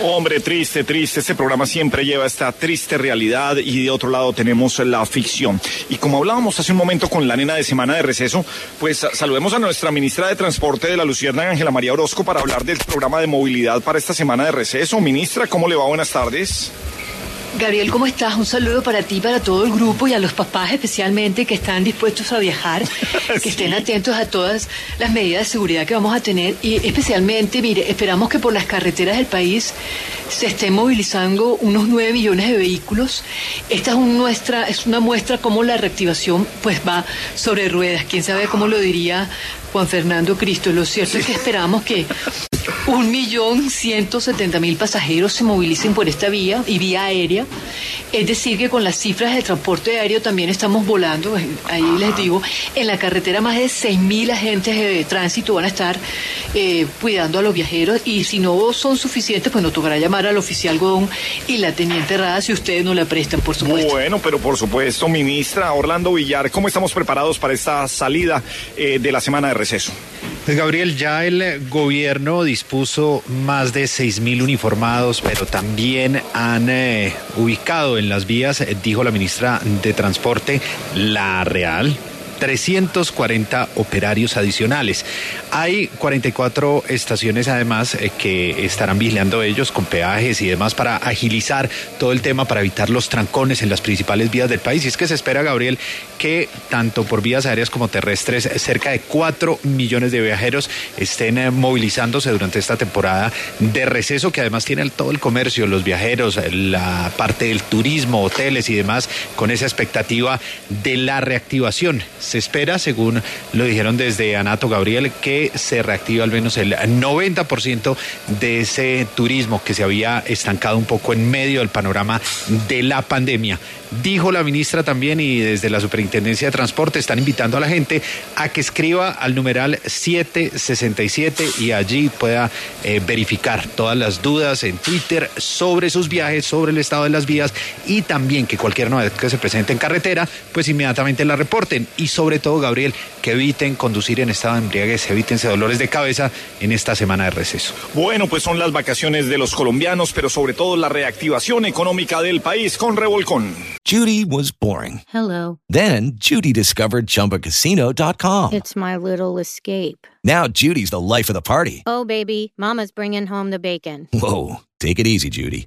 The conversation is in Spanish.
Hombre, triste, triste. Este programa siempre lleva esta triste realidad y de otro lado tenemos la ficción. Y como hablábamos hace un momento con la nena de semana de receso, pues saludemos a nuestra ministra de Transporte de la Lucierna, Ángela María Orozco, para hablar del programa de movilidad para esta semana de receso. Ministra, ¿cómo le va? Buenas tardes. Gabriel, ¿cómo estás? Un saludo para ti, para todo el grupo y a los papás especialmente que están dispuestos a viajar, que estén atentos a todas las medidas de seguridad que vamos a tener y especialmente, mire, esperamos que por las carreteras del país se estén movilizando unos 9 millones de vehículos. Esta es, un muestra, es una muestra cómo la reactivación pues va sobre ruedas. ¿Quién sabe cómo lo diría Juan Fernando Cristo? Lo cierto es que esperamos que un millón ciento setenta mil pasajeros se movilicen por esta vía y vía aérea. Es decir, que con las cifras de transporte aéreo también estamos volando. Ahí les digo, en la carretera más de seis mil agentes de tránsito van a estar eh, cuidando a los viajeros y si no son suficientes, pues nos tocará llamar al oficial Godón y la teniente Rada si ustedes no la prestan, por supuesto. Bueno, pero por supuesto, ministra Orlando Villar, ¿cómo estamos preparados para esta salida eh, de la semana de receso? Pues Gabriel, ya el gobierno dispuso más de 6.000 uniformados, pero también han eh, ubicado en las vías, eh, dijo la ministra de Transporte, la Real, 340 operarios adicionales. Hay 44 estaciones además eh, que estarán vigilando ellos con peajes y demás para agilizar todo el tema, para evitar los trancones en las principales vías del país. Y es que se espera, Gabriel, que tanto por vías aéreas como terrestres, cerca de 4 millones de viajeros estén eh, movilizándose durante esta temporada de receso, que además tiene todo el comercio, los viajeros, la parte del turismo, hoteles y demás, con esa expectativa de la reactivación se espera, según lo dijeron desde Anato Gabriel, que se reactiva al menos el 90% de ese turismo que se había estancado un poco en medio del panorama de la pandemia. Dijo la ministra también y desde la Superintendencia de Transporte están invitando a la gente a que escriba al numeral 767 y allí pueda eh, verificar todas las dudas en Twitter sobre sus viajes, sobre el estado de las vías y también que cualquier novedad que se presente en carretera, pues inmediatamente la reporten y sobre todo, Gabriel, que eviten conducir en estado de embriaguez, evítense dolores de cabeza en esta semana de receso. Bueno, pues son las vacaciones de los colombianos, pero sobre todo la reactivación económica del país con Revolcón. Judy was boring. Hello. Then Judy discovered ChumbaCasino.com. It's my little escape. Now Judy's the life of the party. Oh, baby, Mama's bringing home the bacon. Whoa, take it easy, Judy.